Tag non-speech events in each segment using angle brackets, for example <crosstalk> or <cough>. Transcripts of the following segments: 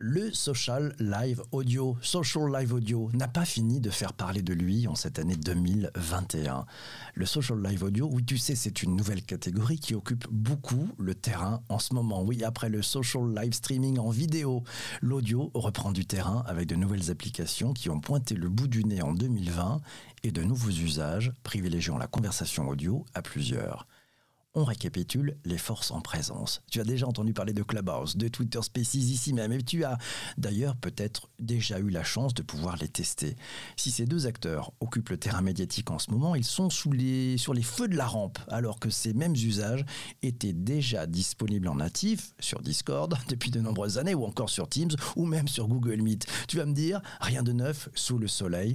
Le social live audio, social live audio, n'a pas fini de faire parler de lui en cette année 2021. Le social live audio, oui, tu sais, c'est une nouvelle catégorie qui occupe beaucoup le terrain en ce moment. Oui, après le social live streaming en vidéo, l'audio reprend du terrain avec de nouvelles applications qui ont pointé le bout du nez en 2020 et de nouveaux usages privilégiant la conversation audio à plusieurs on récapitule les forces en présence. Tu as déjà entendu parler de Clubhouse, de Twitter Spaces ici même, et tu as d'ailleurs peut-être déjà eu la chance de pouvoir les tester. Si ces deux acteurs occupent le terrain médiatique en ce moment, ils sont sous sur les feux de la rampe, alors que ces mêmes usages étaient déjà disponibles en natif sur Discord <laughs> depuis de nombreuses années, ou encore sur Teams, ou même sur Google Meet. Tu vas me dire, rien de neuf sous le soleil.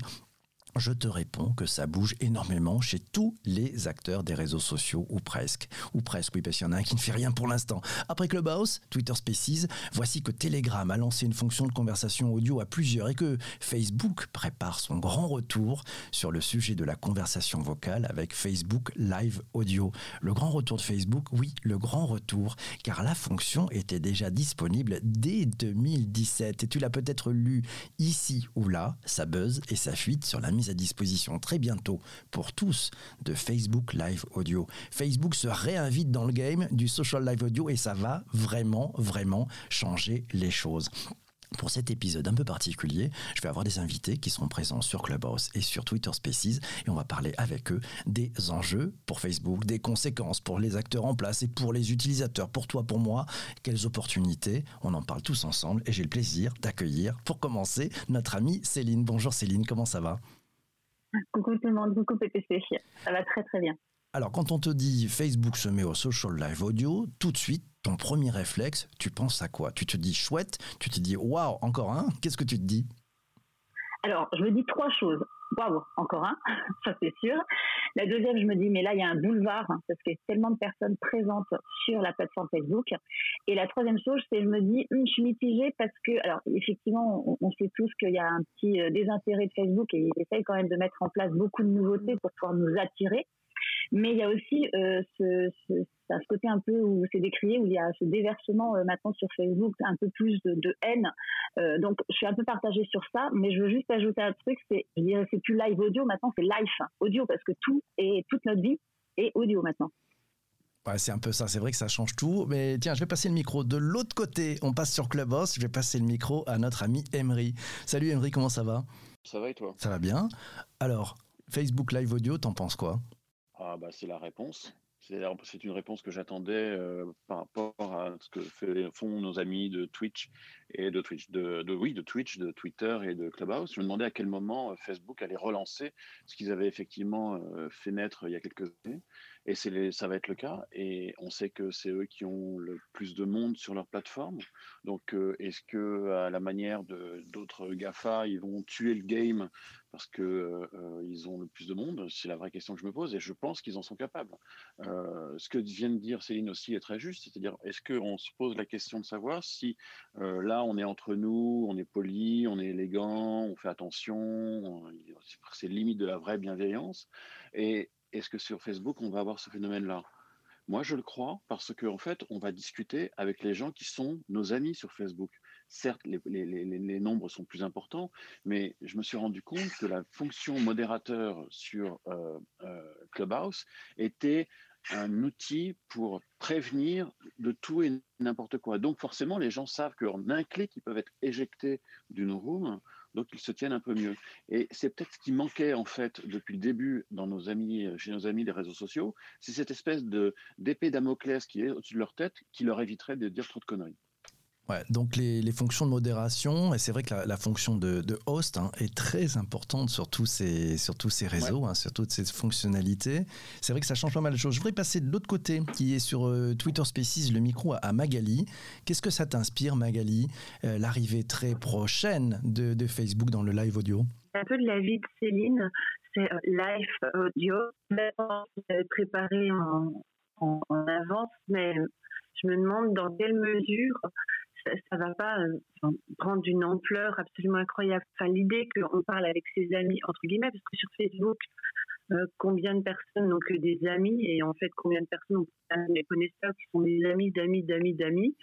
Je te réponds que ça bouge énormément chez tous les acteurs des réseaux sociaux, ou presque. Ou presque, oui, parce qu'il y en a un qui ne fait rien pour l'instant. Après Clubhouse, Twitter Spaces, voici que Telegram a lancé une fonction de conversation audio à plusieurs et que Facebook prépare son grand retour sur le sujet de la conversation vocale avec Facebook Live Audio. Le grand retour de Facebook, oui, le grand retour, car la fonction était déjà disponible dès 2017. Et tu l'as peut-être lu ici ou là, ça buzz et ça fuite sur la mise à disposition très bientôt pour tous de Facebook Live Audio. Facebook se réinvite dans le game du social live audio et ça va vraiment, vraiment changer les choses. Pour cet épisode un peu particulier, je vais avoir des invités qui seront présents sur Clubhouse et sur Twitter Spaces et on va parler avec eux des enjeux pour Facebook, des conséquences pour les acteurs en place et pour les utilisateurs, pour toi, pour moi, quelles opportunités? On en parle tous ensemble et j'ai le plaisir d'accueillir pour commencer notre amie Céline. Bonjour Céline, comment ça va? Coucou tout le monde, coucou PPC. Ça va très très bien. Alors, quand on te dit Facebook se met au social live audio, tout de suite, ton premier réflexe, tu penses à quoi? Tu te dis chouette, tu te dis waouh, encore un? Qu'est-ce que tu te dis? Alors, je me dis trois choses waouh, encore un, <laughs> ça c'est sûr. La deuxième, je me dis, mais là, il y a un boulevard, hein, parce qu'il y a tellement de personnes présentes sur la plateforme Facebook. Et la troisième chose, c'est, je me dis, hum, je suis mitigée parce que, alors, effectivement, on, sait tous qu'il y a un petit euh, désintérêt de Facebook et il essaye quand même de mettre en place beaucoup de nouveautés pour pouvoir nous attirer. Mais il y a aussi euh, ce, ce, ce, côté un peu où c'est décrié, où il y a ce déversement euh, maintenant sur Facebook, un peu plus de, de haine. Euh, donc je suis un peu partagée sur ça, mais je veux juste ajouter un truc, c'est, c'est plus live audio, maintenant c'est live audio, parce que tout et toute notre vie est audio maintenant. Ouais, c'est un peu ça, c'est vrai que ça change tout. Mais tiens, je vais passer le micro de l'autre côté. On passe sur Clubhouse. Je vais passer le micro à notre ami Emery. Salut Emery, comment ça va? Ça va et toi? Ça va bien. Alors, Facebook Live Audio, t'en penses quoi? Ah bah c'est la réponse. C'est une réponse que j'attendais euh, par rapport à ce que font nos amis de Twitch et de Twitch, de, oui, de Twitch, de Twitter et de Clubhouse. Je me demandais à quel moment euh, Facebook allait relancer ce qu'ils avaient effectivement euh, fait naître il y a quelques années. Et c'est ça va être le cas. Et on sait que c'est eux qui ont le plus de monde sur leur plateforme. Donc, est-ce que à la manière d'autres Gafa, ils vont tuer le game parce que ils ont le plus de monde? C'est la vraie question que je me pose. Et je pense qu'ils en sont capables. Euh, ce que vient de dire Céline aussi est très juste, c'est-à-dire est-ce qu'on se pose la question de savoir si euh, là on est entre nous, on est poli, on est élégant, on fait attention, c'est limite de la vraie bienveillance, et est-ce que sur Facebook on va avoir ce phénomène-là? Moi, je le crois parce qu'en en fait, on va discuter avec les gens qui sont nos amis sur Facebook. Certes, les, nombres sont plus importants, mais je me suis rendu compte que la fonction modérateur sur euh, euh, Clubhouse était un outil pour prévenir de tout et n'importe quoi. Donc forcément, les gens savent qu'en un clic, ils peuvent être éjectés d'une room, donc ils se tiennent un peu mieux. Et c'est peut-être ce qui manquait en fait depuis le début dans nos amis, chez nos amis des réseaux sociaux, c'est cette espèce de d'épée Damoclès qui est au-dessus de leur tête, qui leur éviterait de dire trop de conneries. Ouais, donc les, les, fonctions de modération, et c'est vrai que la, la fonction de, de host hein, est très importante sur tous ces, sur tous ces réseaux, hein, sur toutes ces fonctionnalités. C'est vrai que ça change pas mal de choses. Je voudrais passer de l'autre côté, qui est sur euh, Twitter Spaces, le micro à, Magali. Qu'est-ce que ça t'inspire, Magali, euh, l'arrivée très prochaine de, de, Facebook dans le live audio? Un peu de la vie de Céline, c'est euh, live audio. préparé en, en, en avance, mais je me demande dans quelle mesure ça, ça va pas euh, prendre une ampleur absolument incroyable. Enfin, l'idée qu'on parle avec ses amis, entre guillemets, parce que sur Facebook, euh, combien de personnes n'ont que des amis et en fait combien de personnes ont des connaisseurs qui sont des amis d'amis d'amis d'amis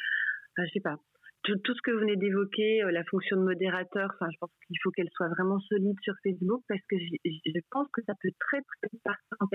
enfin, je sais pas tout, ce que vous venez d'évoquer, la fonction de modérateur, enfin, je pense qu'il faut qu'elle soit vraiment solide sur Facebook parce que je, pense que ça peut très très partir en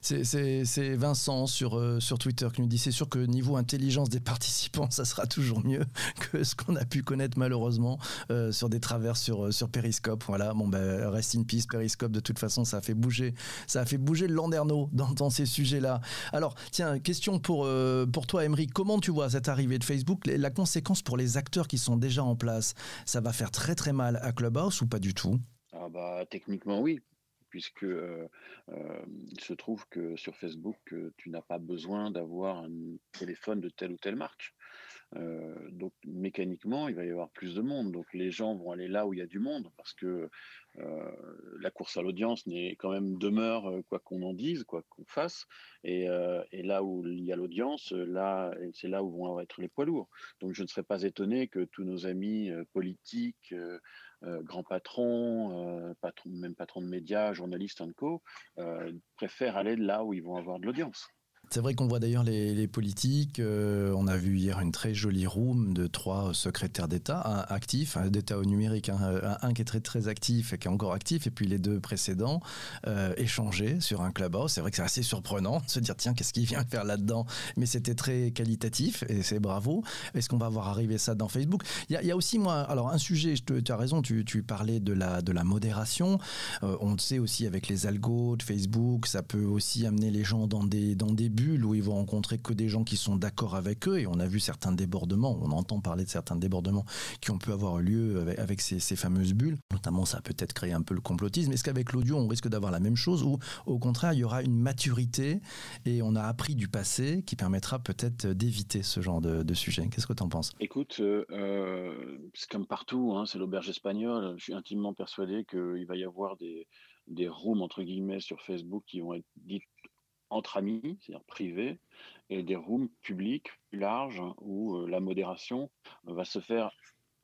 c'est Vincent sur, euh, sur Twitter qui nous dit c'est sûr que niveau intelligence des <laughs> participants, ça sera toujours mieux <laughs> que ce qu'on a pu connaître malheureusement euh, sur des travers sur, euh, sur Periscope. Voilà, bon ben rest in peace Periscope. De toute façon, ça a fait bouger, ça a fait bouger le Landerneau dans, dans ces sujets-là. Alors tiens, question pour, pour toi, Emery. Comment tu vois cette arrivée de Facebook La conséquence pour les acteurs qui sont déjà en place, ça va faire très très mal à Clubhouse ou pas du tout? Ah bah, techniquement oui, puisque euh, euh, il se trouve que sur Facebook, euh, tu n'as pas besoin d'avoir un téléphone de telle ou telle marque. Donc mécaniquement, il va y avoir plus de monde. Donc les gens vont aller là où il y a du monde, parce que la course à l'audience n'est quand même demeure quoi qu'on en dise, quoi qu'on fasse. Et, là où il y a l'audience, là c'est là où vont être les poids lourds. Donc je ne serais pas étonné que tous nos amis politiques euh, grands patrons, euh, patron, même patrons de médias, journalistes, euh, préfèrent aller là où ils vont avoir de l'audience. C'est vrai qu'on voit d'ailleurs les, politiques. Euh, on a vu hier une très jolie room de trois secrétaires d'État, un actif, un d'État au numérique, un, qui est très très actif et qui est encore actif, et puis les deux précédents euh, échanger sur un clubhouse. C'est vrai que c'est assez surprenant de se dire tiens qu'est-ce qu'il vient faire là-dedans, mais c'était très qualitatif et c'est bravo. Est-ce qu'on va voir arriver ça dans Facebook? Il y, a aussi moi, alors un sujet, tu as raison, tu, parlais de la de la modération. Euh, on le sait aussi avec les algos de Facebook, ça peut aussi amener les gens dans des dans des bulle où ils vont rencontrer que des gens qui sont d'accord avec eux. Et on a vu certains débordements, on entend parler de certains débordements qui ont pu avoir lieu avec, ces, fameuses bulles. Notamment, ça a peut-être créé un peu le complotisme. Est-ce qu'avec l'audio, on risque d'avoir la même chose ou au contraire, il y aura une maturité et on a appris du passé qui permettra peut-être d'éviter ce genre de, sujet? Qu'est-ce que tu en penses? Écoute, euh, euh, c'est comme partout, hein, c'est l'auberge espagnole. Je suis intimement persuadé qu'il va y avoir des, des rooms, entre guillemets, sur Facebook qui vont être dites entre amis, c'est-à-dire privés, et des rooms publics plus larges où euh, la modération va se faire.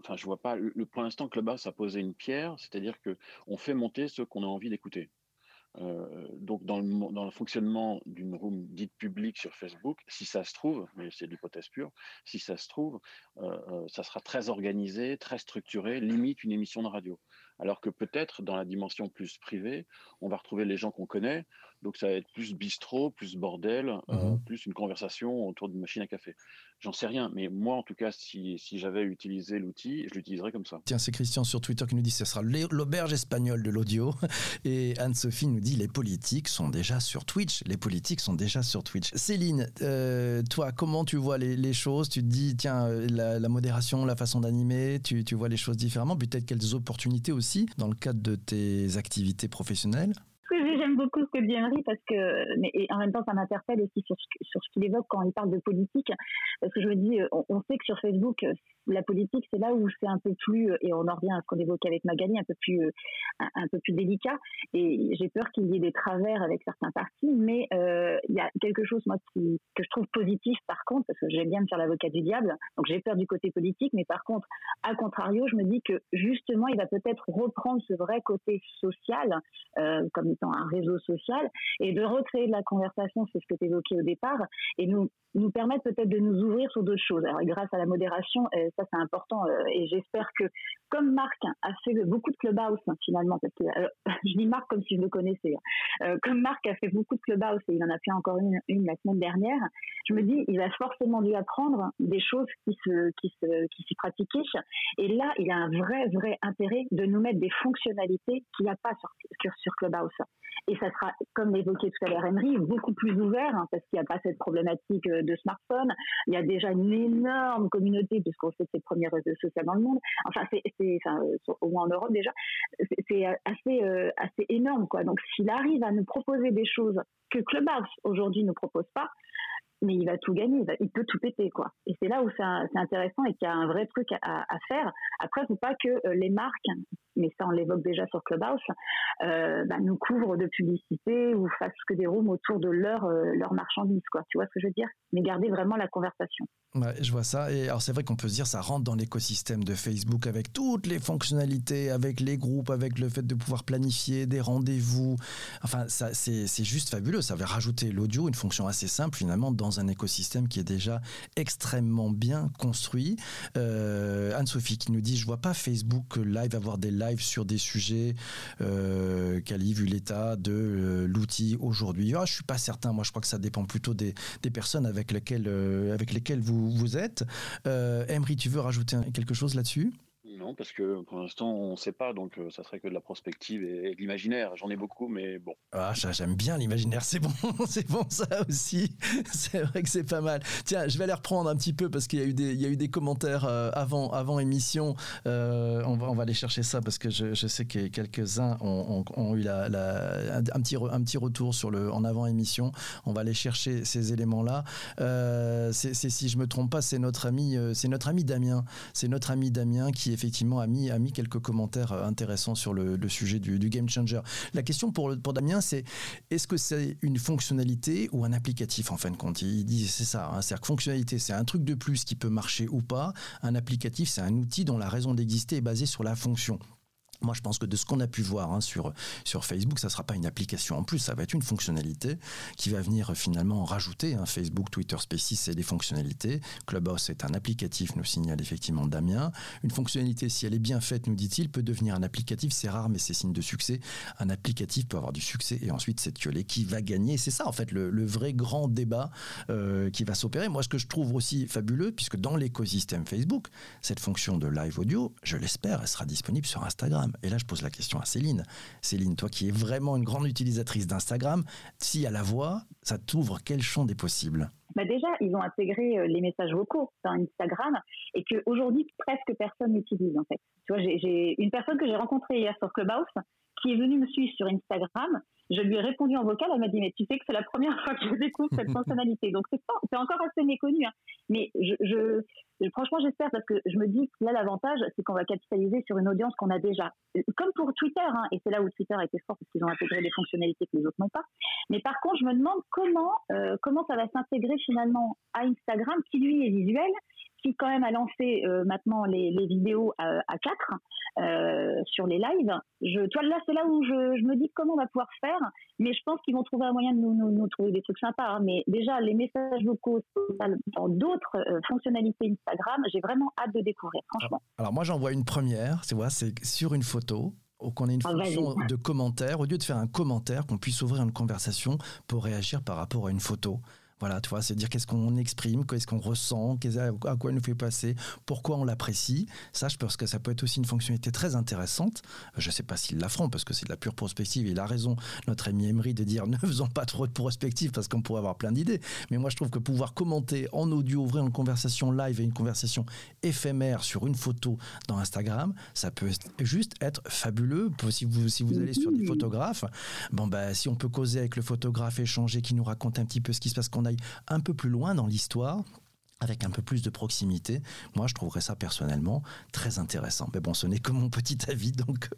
Enfin, je vois pas. Le, pour l'instant, Clubhouse a posé une pierre, c'est-à-dire que on fait monter ceux qu'on a envie d'écouter. Euh, donc dans le, fonctionnement d'une room dite publique sur Facebook, si ça se trouve, mais c'est l'hypothèse pure, si ça se trouve, euh, ça sera très organisé, très structuré, limite une émission de radio. Alors que peut-être dans la dimension plus privée, on va retrouver les gens qu'on connaît, donc ça va être plus bistrot, plus bordel, euh, mmh plus une conversation autour d'une machine à café. J'en sais rien, mais moi en tout cas, si, j'avais utilisé l'outil, je l'utiliserais comme ça. Tiens, c'est Christian sur Twitter qui nous dit que ce sera l'auberge espagnole de l'audio. <laughs> Et Anne-Sophie nous dit les politiques sont déjà sur Twitch. Les politiques sont déjà sur Twitch. Céline, euh, toi, comment tu vois les, choses? Tu te dis, tiens, euh, la, modération, la façon d'animer, tu, tu vois les choses différemment. Peut-être quelles opportunités aussi dans le cadre de tes activités professionnelles j'aime beaucoup ce que dit Henry parce que, mais et en même temps, ça m'interpelle aussi sur, ce qu'il évoque quand il parle de politique. Parce que je me dis, euh, on, sait que sur Facebook, la politique, c'est là où c'est un peu plus, euh, et on en revient à ce qu'on évoquait avec Magali, un peu plus, un, peu plus délicat. Et j'ai peur qu'il y ait des travers avec certains partis, mais il y a quelque chose, moi, que je trouve positif par contre, parce que j'aime bien me faire l'avocat du diable. Donc j'ai peur du côté politique, mais par contre, à contrario, je me dis que justement, il va peut-être reprendre ce vrai côté social, comme étant un réseau social et de recréer de la conversation, c'est ce que tu évoquais au départ, et nous, permettre peut-être de nous ouvrir sur d'autres choses. Alors, grâce à la modération, euh, ça c'est important, euh, et j'espère que, comme Marc a fait beaucoup de clubhouse hein, finalement, parce que euh, <laughs> je dis Marc comme si je le connaissais, hein. comme Marc a fait beaucoup de clubhouse et il en a fait encore une, la semaine dernière, je me dis, il a forcément dû apprendre des choses qui se, qui se, qui s'y pratiquaient, et là, il a un vrai, vrai intérêt de nous mettre des fonctionnalités qu'il n'y a pas sur, sur, Clubhouse. Et ça sera, comme l'évoquait tout à l'heure Henry, beaucoup plus ouvert, hein, parce qu'il n'y a pas cette problématique euh, de smartphone. Il y a déjà une énorme communauté, puisqu'on sait que c'est le premier réseau social dans le monde. Enfin, c'est, enfin, euh, au moins en Europe déjà, c'est assez, euh, assez énorme, quoi. Donc, s'il arrive à nous proposer des choses que Clubhouse aujourd'hui ne propose pas, mais il va tout gagner, il, peut tout péter, quoi. Et c'est là où c'est intéressant et qu'il y a un vrai truc à, faire. Après, faut pas que euh, les marques, mais ça on l'évoque déjà sur Clubhouse, euh, bah, nous couvrent de publicité ou fassent que des rooms autour de leur euh, leur marchandise, quoi. Tu vois ce que je veux dire? Mais garder vraiment la conversation. Je vois ça. Et alors c'est vrai qu'on peut se dire ça rentre dans l'écosystème de Facebook avec toutes les fonctionnalités, avec les groupes, avec le fait de pouvoir planifier des rendez-vous. Enfin, c'est juste fabuleux. Ça va rajouter l'audio, une fonction assez simple finalement dans un écosystème qui est déjà extrêmement bien construit. Euh, Anne-Sophie qui nous dit je vois pas Facebook Live avoir des lives sur des sujets. Euh, vu l'état de euh, l'outil aujourd'hui. Ah, je suis pas certain. Moi, je crois que ça dépend plutôt des, des personnes avec lesquelles euh, avec lesquelles vous vous, êtes. Euh, Emery, tu veux rajouter quelque chose là-dessus? Parce que pour l'instant, on ne sait pas, donc euh, ça serait que de la prospective et, de l'imaginaire. J'en ai beaucoup, mais bon. Ah, j'aime bien l'imaginaire, c'est bon, <laughs> c'est bon ça aussi. <laughs> C'est vrai que c'est pas mal. Tiens, je vais aller reprendre un petit peu parce qu'il y a eu des, y a eu des commentaires euh, avant, avant émission. Euh, on, va, on va aller chercher ça parce que je, sais que quelques-uns ont, ont, eu la, un, petit, un petit retour sur le, en avant émission. On va aller chercher ces éléments-là. si je me trompe pas, c'est notre ami, c'est notre ami Damien. C'est notre ami Damien qui effectivement a mis, a mis quelques commentaires euh, intéressants sur le, sujet du, game changer. La question pour, pour Damien, c'est est-ce que c'est une fonctionnalité ou un applicatif en fin de compte? Il dit c'est ça, hein, c'est-à-dire que fonctionnalité, c'est un truc de plus qui peut marcher ou pas. Un applicatif, c'est un outil dont la raison d'exister est basée sur la fonction. Moi, je pense que de ce qu'on a pu voir hein, sur, sur Facebook, ça ne sera pas une application en plus, ça va être une fonctionnalité qui va venir euh, finalement rajouter. Hein, Facebook, Twitter Spaces, c'est des fonctionnalités. Clubhouse est un applicatif, nous signale effectivement Damien. Une fonctionnalité, si elle est bien faite, nous dit-il, peut devenir un applicatif. C'est rare, mais c'est signe de succès. Un applicatif peut avoir du succès et ensuite c'est qui va gagner. C'est ça, en fait, le, vrai grand débat euh, qui va s'opérer. Moi, ce que je trouve aussi fabuleux, puisque dans l'écosystème Facebook, cette fonction de live audio, je l'espère, elle sera disponible sur Instagram. Et là, je pose la question à Céline. Céline, toi qui es vraiment une grande utilisatrice d'Instagram, si à la voix, ça t'ouvre quel champ des possibles? Bah déjà, ils ont intégré euh, les messages vocaux dans Instagram et qu'aujourd'hui, presque personne n'utilise en fait. Tu vois, j'ai une personne que j'ai rencontrée hier sur Clubhouse qui est venue me suivre sur Instagram. Je lui ai répondu en vocal, elle m'a dit mais tu sais que c'est la première fois que je découvre cette <laughs> fonctionnalité. Donc c'est encore assez méconnu. Hein. Mais je, je, franchement j'espère parce que je me dis que là l'avantage c'est qu'on va capitaliser sur une audience qu'on a déjà. Comme pour Twitter, hein, et c'est là où Twitter a été fort parce qu'ils ont intégré des fonctionnalités que les autres n'ont pas. Mais par contre je me demande comment euh, comment ça va s'intégrer finalement à Instagram qui lui est visuel qui quand même a lancé euh, maintenant les, vidéos à, à 4 euh, sur les lives. Je, toi, là, c'est là où je, je, me dis comment on va pouvoir faire, mais je pense qu'ils vont trouver un moyen de nous, nous, nous trouver des trucs sympas. Hein. Mais déjà, les messages vocaux dans d'autres euh, fonctionnalités Instagram, j'ai vraiment hâte de découvrir, franchement. Alors, moi, j'en vois une première, c'est c'est sur une photo qu'on ait une ah, fonction de commentaire, au lieu de faire un commentaire, qu'on puisse ouvrir une conversation pour réagir par rapport à une photo. Voilà, tu vois, c'est dire qu'est-ce qu'on exprime, qu'est-ce qu'on ressent, à quoi il nous fait passer, pourquoi on l'apprécie. Ça, je pense que ça peut être aussi une fonctionnalité très intéressante. Je ne sais pas s'ils la feront parce que c'est de la pure prospective. Il a raison, notre ami Emery, de dire <laughs> ne faisons pas trop de prospective parce qu'on pourrait avoir plein d'idées. Mais moi, je trouve que pouvoir commenter en audio, ouvrir une conversation live et une conversation éphémère sur une photo dans Instagram, ça peut juste être fabuleux. Si vous, si vous allez sur des photographes, bon, bah, si on peut causer avec le photographe, échanger, qui nous raconte un petit peu ce qui se passe, qu'on a un peu plus loin dans l'histoire, avec un peu plus de proximité. Moi, je trouverais ça personnellement très intéressant. Mais bon, ce n'est que mon petit <laughs> avis, donc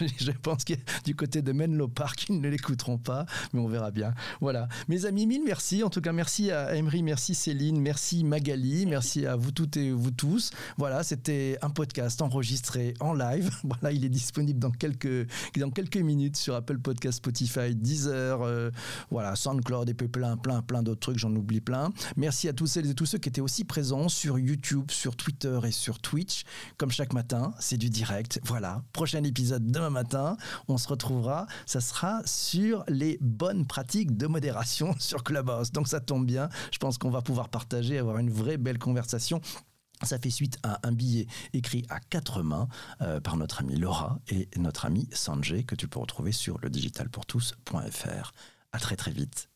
<laughs> je pense que du côté de Menlo Park, ils ne l'écouteront pas, mais on verra bien. Voilà. Mes amis, mille merci. En tout cas, merci à Emery, merci Céline, merci Magali, merci à vous toutes et vous tous. Voilà, c'était un podcast enregistré en live. <laughs> Voilà, il est disponible dans quelques, dans quelques minutes sur Apple Podcast, Spotify, Deezer, euh, voilà, SoundCloud et plein, plein, plein d'autres trucs, j'en oublie plein. Merci à tous celles et tous ceux qui étaient aussi présent sur YouTube, sur Twitter et sur Twitch. Comme chaque matin, c'est du direct. Voilà, prochain épisode demain matin. On se retrouvera. Ça sera sur les bonnes pratiques de modération <laughs> sur Clubhouse. Donc ça tombe bien. Je pense qu'on va pouvoir partager, avoir une vraie belle conversation. Ça fait suite à un billet écrit à quatre mains euh, par notre amie Laura et notre ami Sanjay que tu peux retrouver sur le digitalpourtous.fr. À très très vite.